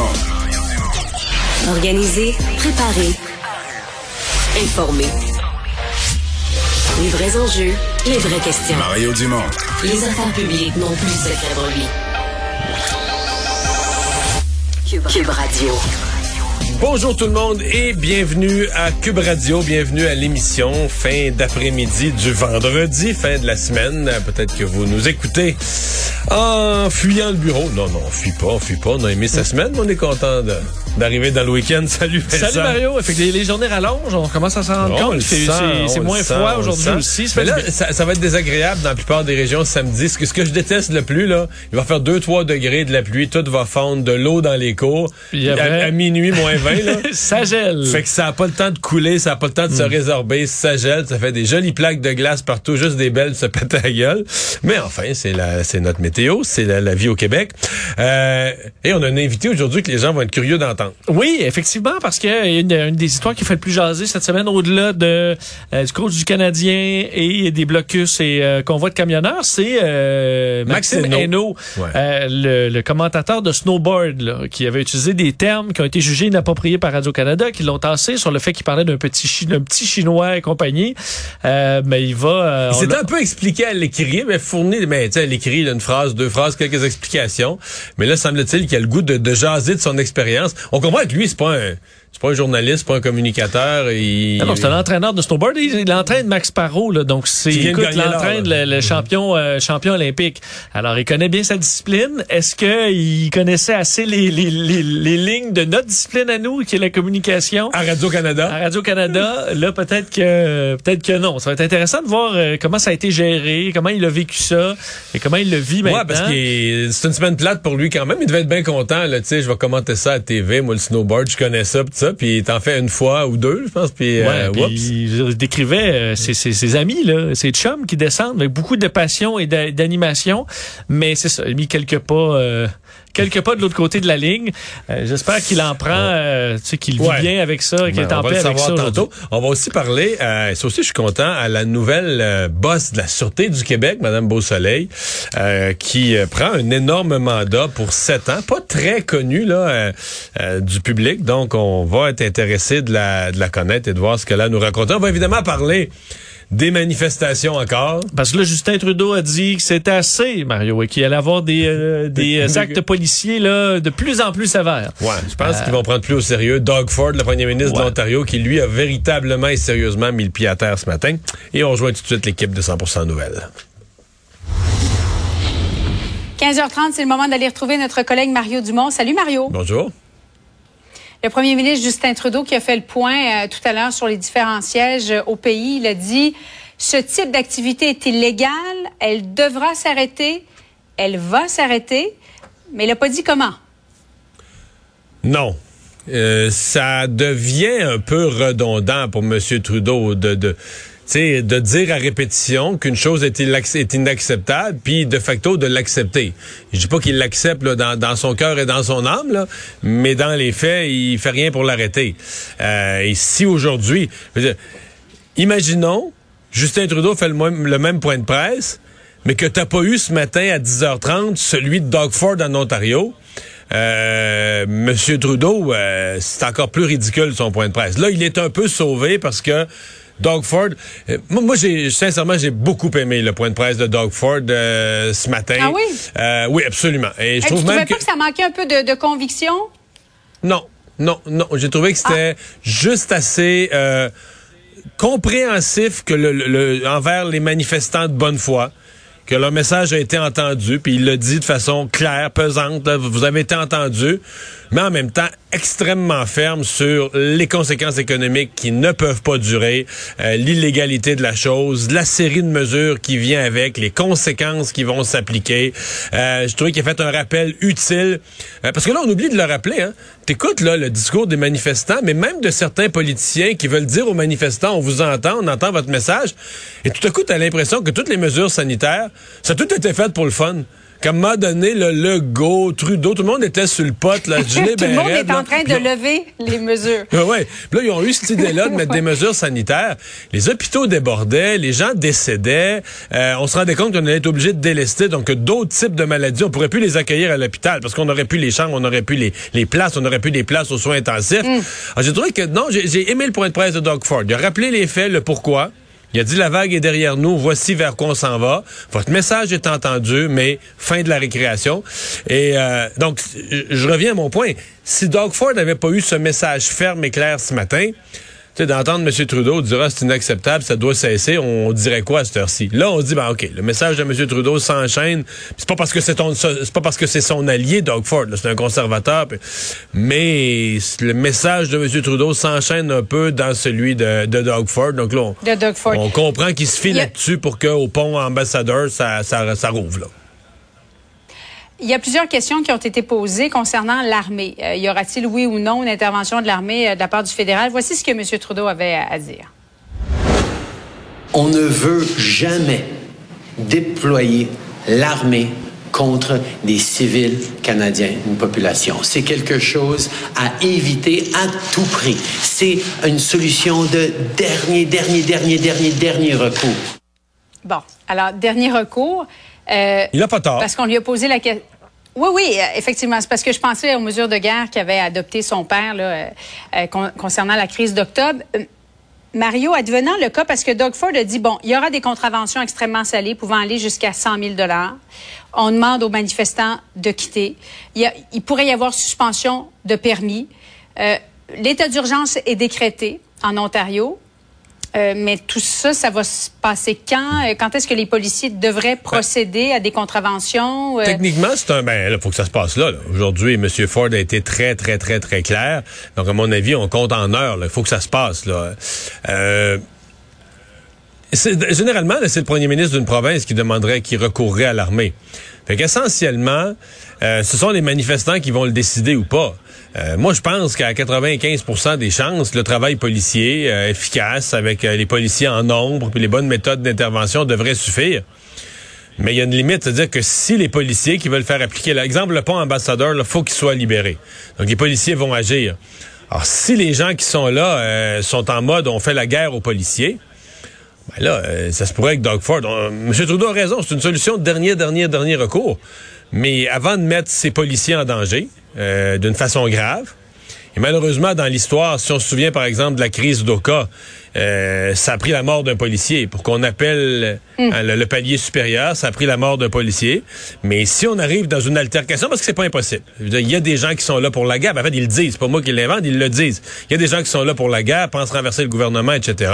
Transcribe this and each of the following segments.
Dumont. Organiser, préparer, informer. Les vrais enjeux, les vraies questions. Mario Dumont. Les affaires publiques n'ont plus de secret pour lui. Cube, Cube Radio. Bonjour tout le monde et bienvenue à Cube Radio, bienvenue à l'émission fin d'après-midi du vendredi, fin de la semaine. Peut-être que vous nous écoutez en fuyant le bureau. Non, non, on fuit pas, on fuit pas. On a aimé sa semaine, mais on est content d'arriver dans le week-end. Salut Vincent. Salut Mario, fait que les, journées rallongent, on commence à s'en rendre On compte. C'est moins froid aujourd'hui aussi. ça Mais fait là, du bien. ça, ça va être désagréable dans la plupart des régions samedi. Ce que, ce que je déteste le plus, là, il va faire 2-3 degrés de la pluie, tout va fondre, de l'eau dans les cours. Puis à, après- à minuit, moins 20, là. ça gèle. Fait que ça n'a pas le temps de couler, ça n'a pas le temps de Hmm. se résorber, ça gèle, ça fait des jolies plaques de glace partout, juste des belles se péter à la gueule. Mais enfin, c'est la, c'est notre météo, c'est la, la vie au Québec. Euh, et on a un invité aujourd'hui que les gens vont être curieux d'entendre. Oui, effectivement, parce que une, une des histoires qui fait le plus jaser cette semaine, au-delà de euh, du coach du Canadien et des blocus et euh, convois de camionneurs, c'est euh, Maxime Maxime Hainaut, Ouais. euh, le, le commentateur de snowboard, là, qui avait utilisé des termes qui ont été jugés inappropriés par Radio-Canada, qui l'ont tassé sur le fait qu'il parlait d'un petit, chi- d'un petit chinois et compagnie. Euh, mais il va... euh, Il s'est un peu expliqué à l'écrit, mais fourni, mais tu sais, l'écrit, il a une phrase, deux phrases, quelques explications. Mais là, semble-t-il qu'il a le goût de, de jaser de son expérience. On comprend que lui, c'est pas un, c'est pas un journaliste, c'est pas un communicateur. Il, Ah non, c'est un entraîneur de snowboard. Il, il entraîne Max Parot, là, donc c'est il entraîne le, le champion euh, champion olympique. Alors, il connaît bien sa discipline. Est-ce que il connaissait assez les, les, les, les lignes de notre discipline à nous, qui est la communication? à Radio-Canada. À Radio-Canada, là, peut-être que peut-être que non. Ça va être intéressant de voir euh, comment ça a été géré, comment il a vécu ça et comment il le vit maintenant. Ouais, parce que c'est une semaine plate pour lui quand même. Il devait être bien content. Là, tu sais, je vais commenter ça à TV. Moi, le snowboard, je connais ça, ça. Puis il t'en fait une fois ou deux, je pense. Puis, Ouais, euh, puis whoops. il décrivait euh, ses, ses- ses amis, là, ses chums qui descendent avec beaucoup de passion et d'a- d'animation. Mais c'est ça, il a mis quelques pas, euh, quelques pas de l'autre côté de la ligne. Euh, J'espère qu'il en prend, euh, tu sais, qu'il vit Ouais. bien avec ça, qu'il Ben, est en on va paix avec ça. tantôt. On va aussi parler, euh, ça aussi je suis content, à la nouvelle euh, boss de la Sûreté du Québec, Madame Beausoleil, euh, qui prend un énorme mandat pour sept ans, pas très connu là du public, donc on va être intéressé de la, de la connaître et de voir ce qu'elle a à nous raconter. On va évidemment parler des manifestations encore. Parce que là, Justin Trudeau a dit que c'était assez, Mario, et qu'il allait avoir des, euh, des euh, actes policiers là, de plus en plus sévères. Ouais, je pense qu'ils vont prendre plus au sérieux Doug Ford, le premier ministre de l'Ontario, qui lui a véritablement et sérieusement mis le pied à terre ce matin. Et on rejoint tout de suite l'équipe de 100% Nouvelles. 15h30, c'est le moment d'aller retrouver notre collègue Mario Dumont. Salut Mario. Bonjour. Le premier ministre Justin Trudeau qui a fait le point euh, tout à l'heure sur les différents sièges euh, au pays, il a dit ce type d'activité est illégale, elle devra s'arrêter, elle va s'arrêter, mais il n'a pas dit comment. Non. Euh, ça devient un peu redondant pour M. Trudeau de, sais, de dire à répétition qu'une chose est, inacceptable, puis de facto de l'accepter. Je dis pas qu'il l'accepte dans, dans son cœur et dans son âme, là, mais dans les faits, il fait rien pour l'arrêter. Euh, et si aujourd'hui, imaginons, Justin Trudeau fait le, le même point de presse, mais que t'as pas eu ce matin à 10h30 celui de Doug Ford en Ontario. Euh, Monsieur Trudeau, euh, c'est encore plus ridicule son point de presse. Là, il est un peu sauvé parce que Doug Ford, euh, moi, j'ai sincèrement j'ai beaucoup aimé le point de presse de Doug Ford euh, ce matin. Ah oui? Euh, oui, absolument. Et je tu trouve trouvais même pas que que ça manquait un peu de, de conviction? non, non, non. J'ai trouvé que c'était juste assez euh, compréhensif que le, le- le- envers les manifestants de bonne foi, que leur message a été entendu, puis il l'a dit de façon claire, pesante. là, vous avez été entendu, mais en même temps extrêmement ferme sur les conséquences économiques qui ne peuvent pas durer, euh, l'illégalité de la chose, la série de mesures qui vient avec, les conséquences qui vont s'appliquer. Euh, je trouvais qu'il a fait un rappel utile, Euh, parce que là on oublie de le rappeler. Hein. T'écoutes là le discours des manifestants, mais même de certains politiciens qui veulent dire aux manifestants on vous entend, on entend votre message, et tout à coup t'as l'impression que toutes les mesures sanitaires, ça a tout été fait pour le fun Comme m'a donné le Legault, Trudeau, tout le monde était sur le pot. Là, tout le monde est en train de lever les mesures. Oui, ouais. Là, ils ont eu cette idée-là de mettre des mesures sanitaires. Les hôpitaux débordaient, les gens décédaient. Euh, on se rendait compte qu'on allait être obligé de délester. Donc, d'autres types de maladies, on pourrait plus les accueillir à l'hôpital parce qu'on aurait plus les chambres, on aurait plus les, les places, on aurait plus des places aux soins intensifs. Mm. Alors, j'ai trouvé que, non, j'ai aimé le point de presse de Doug Ford. Il a rappelé les faits, le pourquoi. Il a dit la vague est derrière nous, voici vers quoi on s'en va. Votre message est entendu, mais fin de la récréation. Et euh, donc, je reviens à mon point. Si Doug Ford n'avait pas eu ce message ferme et clair ce matin, d'entendre M. Trudeau dire ah, c'est inacceptable, ça doit cesser, on dirait quoi à cette heure-ci? Là, on dit ben OK, le message de M. Trudeau s'enchaîne. C'est pas parce que c'est c'est pas parce que c'est son allié, Doug Ford, c'est un conservateur, mais le message de M. Trudeau s'enchaîne un peu dans celui de, de Doug Ford. Donc là, on, comprend qu'il se file là-dessus pour qu'au pont ambassadeur, ça, ça, ça rouvre là. Il y a plusieurs questions qui ont été posées concernant l'armée. Euh, y aura-t-il, oui ou non, une intervention de l'armée euh, de la part du fédéral? Voici ce que M. Trudeau avait à, dire. On ne veut jamais déployer l'armée contre des civils canadiens, une population. C'est quelque chose à éviter à tout prix. C'est une solution de dernier, dernier, dernier, dernier, dernier recours. Bon, alors, dernier recours. Euh, il n'a pas tort. Parce qu'on lui a posé la question. Oui, oui, euh, effectivement. C'est parce que je pensais aux mesures de guerre qu'avait adoptées son père là, euh, concernant la crise d'octobre. Mario, advenant le cas, parce que Doug Ford a dit, bon, il y aura des contraventions extrêmement salées pouvant aller jusqu'à 100 000 On demande aux manifestants de quitter. Il, il pourrait y avoir suspension de permis. L'état d'urgence est décrété en Ontario. Euh, mais tout ça, ça va se passer quand? Euh, quand est-ce que les policiers devraient ben, procéder à des contraventions? Euh? Techniquement, c'est un... Ben, il faut que ça se passe là. Aujourd'hui, M. Ford a été très, très, très, très clair. Donc, à mon avis, on compte en heures. Il faut que ça se passe. Là. Généralement, c'est le premier ministre d'une province qui demanderait, qui recourrait à l'armée. Fait qu'essentiellement, ce sont les manifestants qui vont le décider ou pas. Euh, moi, je pense qu'à 95% des chances, le travail policier euh, efficace avec euh, les policiers en nombre puis les bonnes méthodes d'intervention devrait suffire. Mais il y a une limite, c'est-à-dire que si les policiers qui veulent faire appliquer, l'exemple, le pont ambassadeur, il faut qu'il soit libéré. Donc, les policiers vont agir. Alors, si les gens qui sont là sont en mode on fait la guerre aux policiers, ben là, ça se pourrait que Doug Ford. M. Trudeau a raison, c'est une solution de dernier, dernier, dernier recours. Mais avant de mettre ces policiers en danger, euh, d'une façon grave. Et malheureusement, dans l'histoire, si on se souvient par exemple de la crise d'Oka, euh, ça a pris la mort d'un policier. Pour qu'on appelle hmm. euh, le, palier supérieur, ça a pris la mort d'un policier. Mais si on arrive dans une altercation, parce que c'est pas impossible. Il y a des gens qui sont là pour la guerre. En fait, ils le disent. C'est pas moi qui l'invente, ils le disent. Il y a des gens qui sont là pour la guerre, pensent renverser le gouvernement, etc.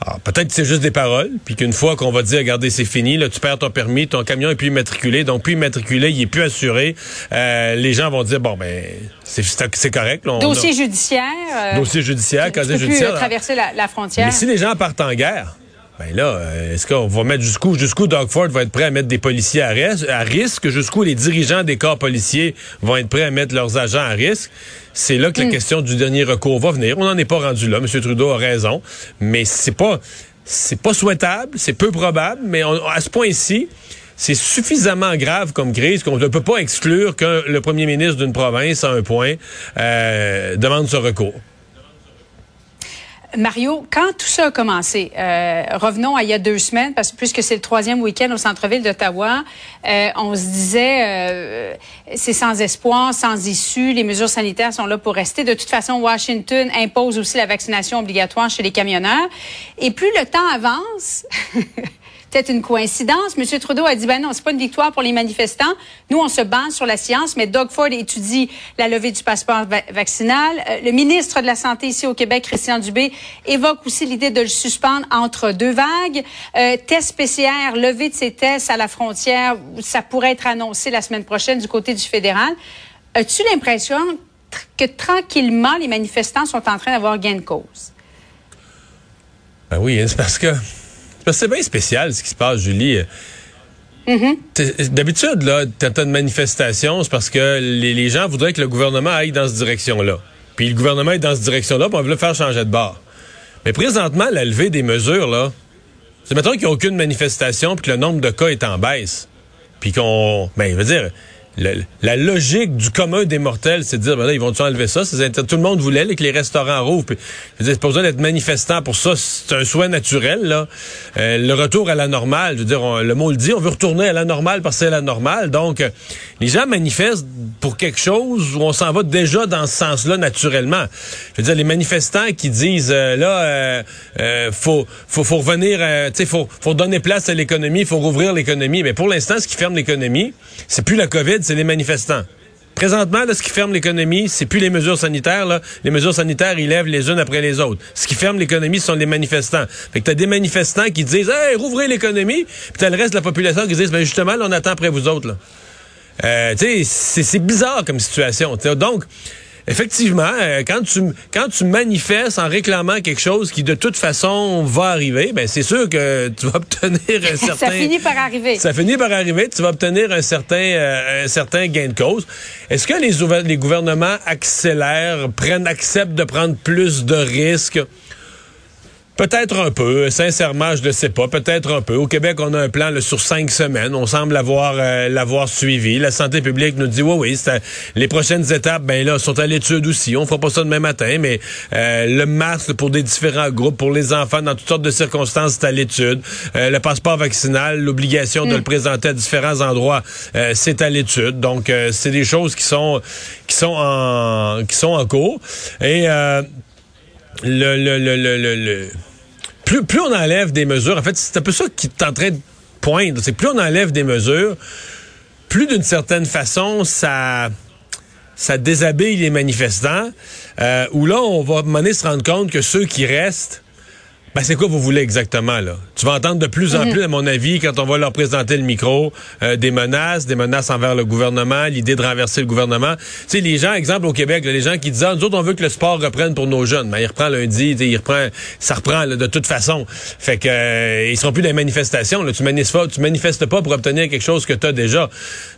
Alors, peut-être que c'est juste des paroles, puis qu'une fois qu'on va dire, regardez, c'est fini, là, tu perds ton permis, ton camion est plus immatriculé, donc plus immatriculé, il est plus assuré, euh, les gens vont dire, bon, ben, c'est correct. dossier judiciaire. Euh, dossier judiciaire, casier judiciaire. Plus traverser la, la, frontière. Mais si les gens partent en guerre, ben là, euh, est-ce qu'on va mettre jusqu'où? Jusqu'où Doug Ford va être prêt à mettre des policiers à, à risque, jusqu'où les dirigeants des corps policiers vont être prêts à mettre leurs agents à risque? C'est là que la hmm. question du dernier recours va venir. On n'en est pas rendu là. M. Trudeau a raison, mais c'est pas c'est pas souhaitable, c'est peu probable, mais à ce point-ci, c'est suffisamment grave comme crise qu'on ne peut pas exclure que le premier ministre d'une province, à un point, euh, demande ce recours. Mario, quand tout ça a commencé, euh, revenons à il y a deux semaines, parce que puisque c'est le troisième week-end au centre-ville d'Ottawa, euh, on se disait euh, c'est sans espoir, sans issue, les mesures sanitaires sont là pour rester. De toute façon, Washington impose aussi la vaccination obligatoire chez les camionneurs. Et plus le temps avance, peut une coïncidence. M. Trudeau a dit, ben non, c'est pas une victoire pour les manifestants. Nous, on se base sur la science, mais Doug Ford étudie la levée du passeport vaccinal. Euh, le ministre de la Santé ici au Québec, Christian Dubé, évoque aussi l'idée de le suspendre entre deux vagues. Euh, test PCR, levée de ces tests à la frontière, ça pourrait être annoncé la semaine prochaine du côté du fédéral. As-tu l'impression que tranquillement, les manifestants sont en train d'avoir gain de cause? Ben oui, c'est parce que c'est bien spécial ce qui se passe, Julie. Mm-hmm. D'habitude, là, t'as une manifestation, c'est parce que les, gens voudraient que le gouvernement aille dans cette direction-là. Puis le gouvernement est dans cette direction-là, puis on veut le faire changer de bord. Mais présentement, la levée des mesures, là, c'est mettons qu'il n'y a aucune manifestation puis que le nombre de cas est en baisse. puis qu'on, ben, je veux dire, la logique du commun des mortels, c'est de dire, ben là, ils vont-tu enlever ça? Tout le monde voulait là, que les restaurants rouvrent. Puis, je veux pas besoin d'être manifestant pour ça. C'est un souhait naturel, là. Euh, le retour à la normale, je veux dire, le mot le dit, on veut retourner à la normale parce que c'est la normale. Donc, euh, les gens manifestent pour quelque chose où on s'en va déjà dans ce sens-là naturellement. Je veux dire, les manifestants qui disent, euh, là, euh, euh, faut, faut, faut revenir, tu sais, faut, faut donner place à l'économie, faut rouvrir l'économie. Mais pour l'instant, ce qui ferme l'économie, c'est plus la COVID, c'est les manifestants. Présentement, ce qui ferme l'économie, c'est plus les mesures sanitaires. Les mesures sanitaires, ils lèvent les unes après les autres. Ce qui ferme l'économie, ce sont les manifestants. Fait que t'as des manifestants qui disent Hey, rouvrez l'économie, puis t'as le reste de la population qui disent Ben justement, là, on attend après vous autres. Euh, tu sais, c'est- bizarre comme situation. Donc, effectivement, euh, quand tu quand tu manifestes en réclamant quelque chose qui de toute façon va arriver, ben c'est sûr que tu vas obtenir un certain Ça finit par arriver. ça finit par arriver, tu vas obtenir un certain, euh, un certain gain de cause. Est-ce que les, les gouvernements accélèrent, prennent, acceptent de prendre plus de risques? Peut-être un peu. Sincèrement, je ne sais pas. Peut-être un peu. Au Québec, on a un plan là, sur cinq semaines. On semble l'avoir euh, l'avoir suivi. La santé publique nous dit oui, oui. à- les prochaines étapes, ben là, sont à l'étude aussi. On fera pas ça demain matin, mais euh, le masque pour des différents groupes, pour les enfants, dans toutes sortes de circonstances, c'est à l'étude. Euh, le passeport vaccinal, l'obligation de le présenter à différents endroits, euh, c'est à l'étude. Donc, euh, c'est des choses qui sont qui sont en qui sont en cours. Et euh, le, le, le, le, plus, plus on enlève des mesures, en fait, c'est un peu ça qui est en train de poindre, c'est plus on enlève des mesures, plus d'une certaine façon, ça, ça déshabille les manifestants, euh, où là, on va se rendre compte que ceux qui restent, ben, c'est quoi vous voulez exactement, là? Tu vas entendre de plus en plus, à mon avis, quand on va leur présenter le micro, euh, des menaces, des menaces envers le gouvernement, l'idée de renverser le gouvernement. Tu sais, les gens, exemple au Québec, là, les gens qui disent, ah, nous autres, on veut que le sport reprenne pour nos jeunes. Ben, il reprend lundi, il reprend, ça reprend, là, de toute façon. Fait que, euh, ils seront plus dans les manifestations, là. Tu manifestes tu manifestes pas pour obtenir quelque chose que tu as déjà.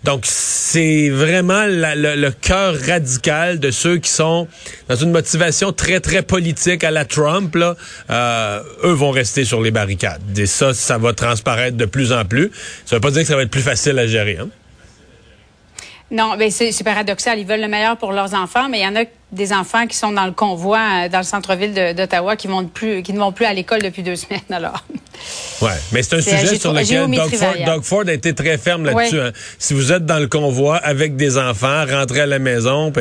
Donc, c'est vraiment la- le, le cœur radical de ceux qui sont dans une motivation très, très politique à la Trump, là. Euh, eux vont rester sur les barricades. Et ça, ça va transparaître de plus en plus. Ça veut pas dire que ça va être plus facile à gérer. Hein? Non, ben c'est paradoxal. Ils veulent le meilleur pour leurs enfants, mais il y en a des enfants qui sont dans le convoi euh, dans le centre-ville d'Ottawa qui, vont plus, qui ne vont plus à l'école depuis deux sménes. Alors, Ouais, mais c'est un sujet sur lequel Doug Ford, variable. Doug Ford a été très ferme là-dessus. Ouais. hein. Si vous êtes dans le convoi avec des enfants, rentrez à la maison,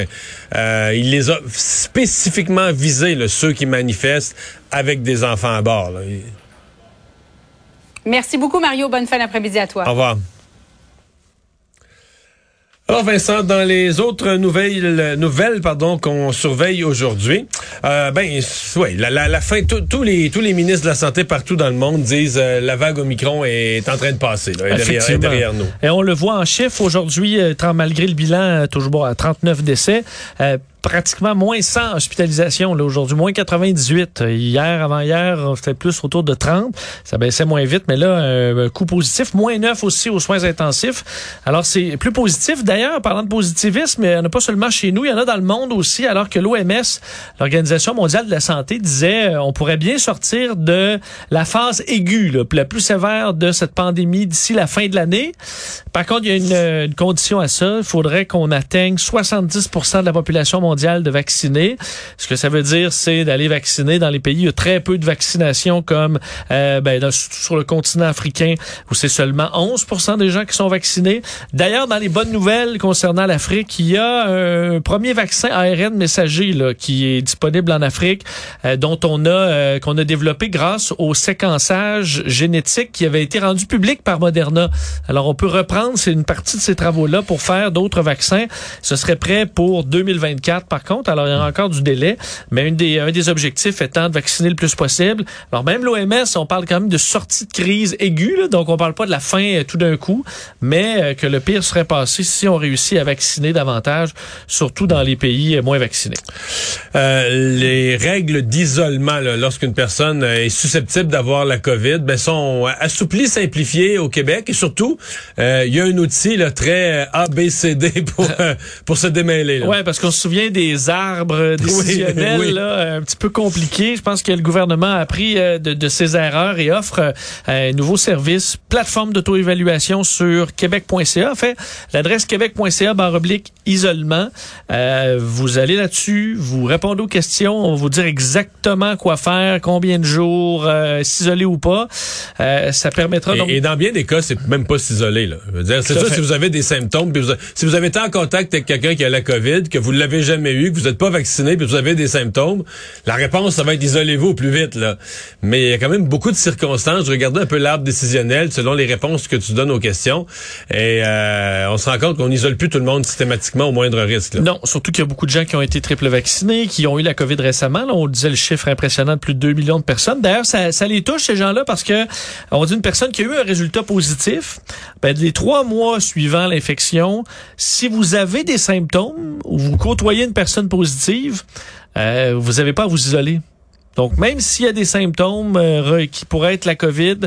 euh, il les a spécifiquement visés, là, ceux qui manifestent avec des enfants à bord. là. Merci beaucoup, Mario. Bonne fin d'après-midi à toi. Au revoir. Alors Vincent, dans les autres nouvelles, nouvelles pardon qu'on surveille aujourd'hui, euh, ben ouais, la, la, la fin, tous les tous les ministres de la santé partout dans le monde disent euh, la vague Omicron est en train de passer, là, est derrière, est derrière nous. Et on le voit en chiffres aujourd'hui, euh, malgré le bilan, euh, toujours bon, à 39 décès. Pratiquement moins 100 hospitalisations aujourd'hui, moins 98. Euh, Hier, avant-hier, c'était plus autour de 30. Ça baissait moins vite, mais là, euh, coup positif. Moins 9 aussi aux soins intensifs. Alors, c'est plus positif. D'ailleurs, parlant de positivisme, il n'y en a pas seulement chez nous, il y en a dans le monde aussi, alors que l'OMS, l'Organisation mondiale de la santé, disait euh, on pourrait bien sortir de la phase aiguë, là, la plus sévère de cette pandémie d'ici la fin de l'année. Par contre, il y a une, euh, une condition à ça. Il faudrait qu'on atteigne 70 de la population mondiale de vaccinés. Ce que ça veut dire, c'est d'aller vacciner dans les pays où il y a très peu de vaccination, comme euh, ben, dans- sur le continent africain, où c'est seulement 11 des gens qui sont vaccinés. D'ailleurs, dans les bonnes nouvelles concernant l'Afrique, il y a un premier vaccin ARN messager là, qui est disponible en Afrique, euh, dont on a euh, qu'on a développé grâce au séquençage génétique qui avait été rendu public par Moderna. Alors, on peut reprendre c'est une partie de ces travaux-là pour faire d'autres vaccins. Ce serait prêt pour 2024, par contre. Alors, il y aura encore du délai, mais un des, un des objectifs étant de vacciner le plus possible. Alors, même l'OMS, on parle quand même de sortie de crise aiguë, là, donc on parle pas de la fin euh, tout d'un coup, mais euh, que le pire serait passé si on réussit à vacciner davantage, surtout dans les pays euh, moins vaccinés. Euh, les règles d'isolement lorsqu'une personne est susceptible d'avoir la COVID ben, sont assouplies, simplifiées au Québec et surtout, euh, il y a un outil là, très ABCD pour, pour se démêler. Ouais, parce qu'on se souvient des arbres décisionnels, oui. là, un petit peu compliqué. Je pense que le gouvernement a appris euh, de, de ses erreurs et offre euh, un nouveau service, plateforme d'auto-évaluation sur québec.ca. En fait, l'adresse québec.ca barre oblique isolement. Euh, vous allez là-dessus, vous répondez aux questions, on va vous dire exactement quoi faire, combien de jours, euh, s'isoler ou pas. Euh, ça permettra donc... Et, et dans bien des cas, c'est même pas s'isoler. C'est fait. si vous avez des symptômes, puis vous a- si vous avez été en contact avec quelqu'un qui a la COVID, que vous ne l'avez jamais eu, que vous n'êtes pas vacciné, puis vous avez des symptômes, la réponse, ça va être isolez-vous au plus vite. Là. Mais il y a quand même beaucoup de circonstances. Je regardais un peu l'arbre décisionnel selon les réponses que tu donnes aux questions. Et euh, on se rend compte qu'on n'isole plus tout le monde systématiquement au moindre risque. Non, surtout qu'il y a beaucoup de gens qui ont été triple vaccinés, qui ont eu la COVID récemment. On disait le chiffre impressionnant de plus de 2 millions de personnes. D'ailleurs, ça, ça les touche, ces gens-là, parce que on dit une personne qui a eu un résultat positif, ben, les trois mois suivant l'infection, si vous avez des symptômes ou vous côtoyez une personne positive, euh, vous n'avez pas à vous isoler. Donc, même s'il y a des symptômes euh, qui pourraient être la COVID,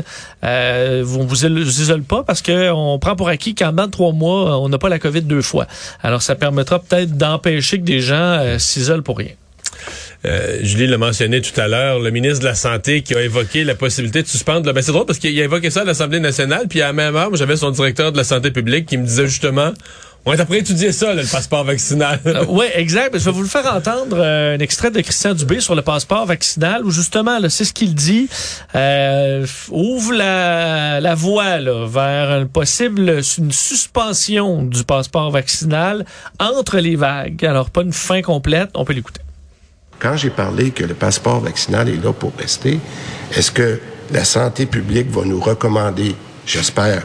euh, on vous isole pas parce que on prend pour acquis qu'en dedans de trois mois, on n'a pas la COVID deux fois. Alors, ça permettra peut-être d'empêcher que des gens euh, s'isolent pour rien. Julie l'a mentionné tout à l'heure, le ministre de la Santé qui a évoqué la possibilité de suspendre. là, Ben, c'est drôle parce qu'il a évoqué ça à l'Assemblée nationale, puis à la même heure, j'avais son directeur de la santé publique qui me disait justement, on est après étudier ça, là, le passeport vaccinal. Euh, oui, exact. Je vais vous le faire entendre euh, un extrait de Christian Dubé sur le passeport vaccinal où justement, c'est ce qu'il dit, euh, ouvre la, la voie là, vers une possible une suspension du passeport vaccinal entre les vagues. Alors, pas une fin complète, on peut l'écouter. Quand j'ai parlé que le passeport vaccinal est là pour rester, est-ce que la santé publique va nous recommander, j'espère,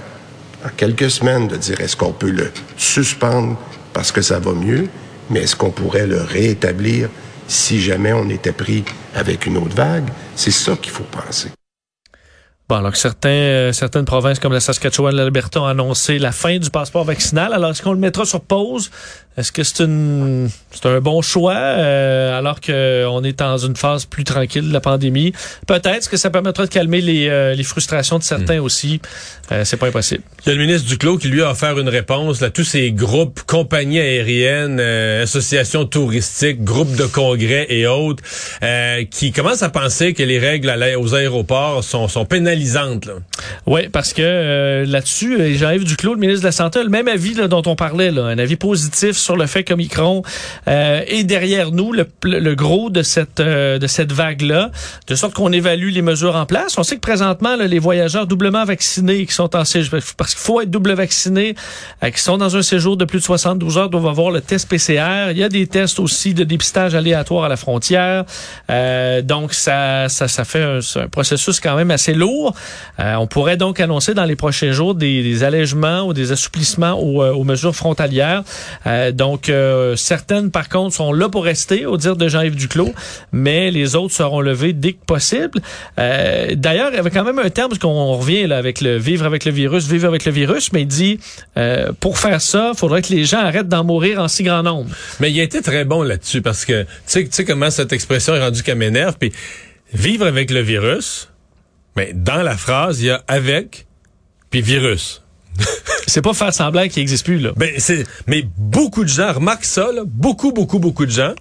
en quelques semaines, de dire est-ce qu'on peut le suspendre parce que ça va mieux, mais est-ce qu'on pourrait le réétablir si jamais on était pris avec une autre vague? C'est ça qu'il faut penser. Bon, alors que certains, euh, certaines provinces comme la Saskatchewan et l'Alberta ont annoncé la fin du passeport vaccinal. Alors, est-ce qu'on le mettra sur pause? Est-ce que c'est une c'est un bon choix euh, alors qu'on est dans une phase plus tranquille de la pandémie? Peut-être que ça permettra de calmer les, euh, les frustrations de certains aussi. Euh, c'est pas impossible. Il y a le ministre Duclos qui lui a offert une réponse là, tous ces groupes, compagnies aériennes, euh, associations touristiques, groupes de congrès et autres, euh, qui commencent à penser que les règles aux aéroports sont, sont pénalisantes. Là. Oui, parce que euh, là-dessus, euh, Jean-Yves Duclos, le ministre de la Santé, le même avis là, dont on parlait, là, un avis positif sur le fait qu'Omicron euh, est derrière nous, le, le gros de cette euh, cette vague-là, de sorte qu'on évalue les mesures en place. On sait que présentement, là, les voyageurs doublement vaccinés qui sont en séjour, parce qu'il faut être double vacciné, euh, qui sont dans un séjour de plus de 72 heures, doivent avoir le test PCR. Il y a des tests aussi de dépistage aléatoire à la frontière. Euh, donc, ça, ça, ça fait un, un processus quand même assez lourd. Euh, on pourrait donc annoncer dans les prochains jours des, des allègements ou des assouplissements aux, euh, mesures frontalières. Euh, donc, certaines, par contre, sont là pour rester, au dire de Jean-Yves Duclos, mais les autres seront levées dès que possible. D'ailleurs, il y avait quand même un terme, parce qu'on revient là, avec le vivre avec le virus, vivre avec le virus, mais il dit, pour faire ça, il faudrait que les gens arrêtent d'en mourir en si grand nombre. Mais il a été très bon là-dessus parce que tu sais comment cette expression est rendue qu'elle m'énerve. Puis vivre avec le virus, mais dans la phrase, il y a avec puis virus. C'est pas faire semblant qu'il n'existe plus, là. Ben, c'est, mais beaucoup de gens remarquent ça, là, beaucoup, beaucoup, beaucoup de gens.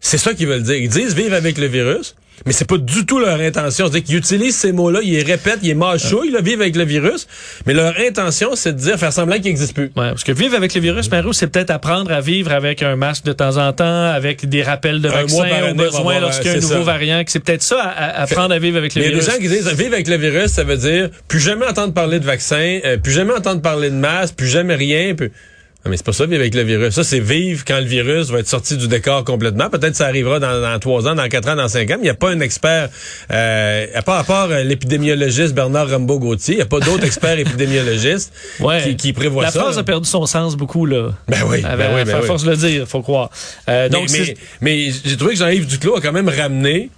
C'est ça qu'ils veulent dire. Ils disent vivre avec le virus, mais c'est pas du tout leur intention. C'est-à-dire qu'ils utilisent ces mots-là, ils les répètent, ils les mâchouillent, là, vivre avec le virus, mais leur intention, c'est de dire, faire semblant qu'il n'existe plus. Ouais, parce que vivre avec le virus, Mario, c'est peut-être apprendre à vivre avec un masque de temps en temps, avec des rappels de vaccins au besoin lorsqu'il y a un nouveau ça. variant, c'est peut-être ça, à, apprendre à vivre avec le Mais il y a des virus. gens qui disent vivre avec le virus, ça veut dire plus jamais entendre parler de vaccin, euh, plus jamais entendre parler de masque, plus jamais rien. Plus... Non, mais c'est pas ça vivre avec le virus. Ça, c'est vivre quand le virus va être sorti du décor complètement. Peut-être ça arrivera dans, 3 ans, dans 4 ans, dans 5 ans, mais il n'y a pas un expert, euh, à part, à part euh, l'épidémiologiste Bernard Rambo-Gauthier, il n'y a pas d'autre expert épidémiologiste Ouais. qui, qui prévoit La ça. phrase a perdu son sens beaucoup, là. Ben oui, ben oui, ben force de le dire, faut croire. Euh, donc, mais, c'est- mais, mais j'ai trouvé que Jean-Yves Duclos a quand même ramené,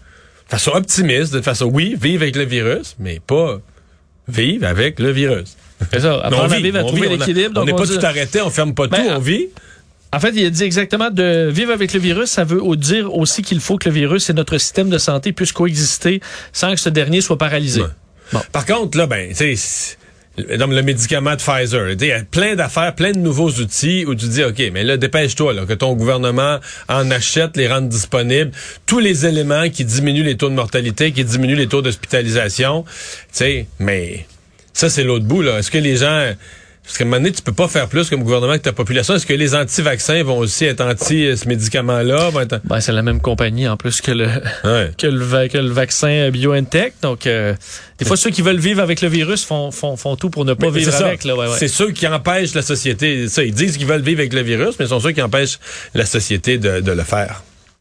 de façon optimiste, de façon, oui, vivre avec le virus, mais pas vivre avec le virus. C'est ça, à à on trouver vit, on a- l'équilibre. On n'est pas dit- tout arrêté, on ferme pas Ben, tout, on vit. En fait, il a dit exactement de vivre avec le virus, ça veut dire aussi qu'il faut que le virus et notre système de santé puissent coexister sans que ce dernier soit paralysé. Ouais. Par contre, là, ben, tu sais, donc, le médicament de Pfizer. Il y a plein d'affaires, plein de nouveaux outils où tu dis, OK, mais là, dépêche-toi, là, que ton gouvernement en achète, les rende disponibles, tous les éléments qui diminuent les taux de mortalité, qui diminuent les taux d'hospitalisation. Tu sais, mais ça, c'est l'autre bout, là. Est-ce que les gens... Parce qu'à un moment donné, tu peux pas faire plus comme gouvernement que ta population. Est-ce que les anti-vaccins vont aussi être anti euh, ce médicament-là? Ben, c'est la même compagnie en plus que le que, le, que le vaccin BioNTech. Donc, euh, des fois, ceux qui veulent vivre avec le virus font, font, font tout pour ne pas vivre avec. Ouais, C'est ceux qui empêchent la société. Ça, ils disent qu'ils veulent vivre avec le virus, mais ce sont ceux qui empêchent la société de, de le faire.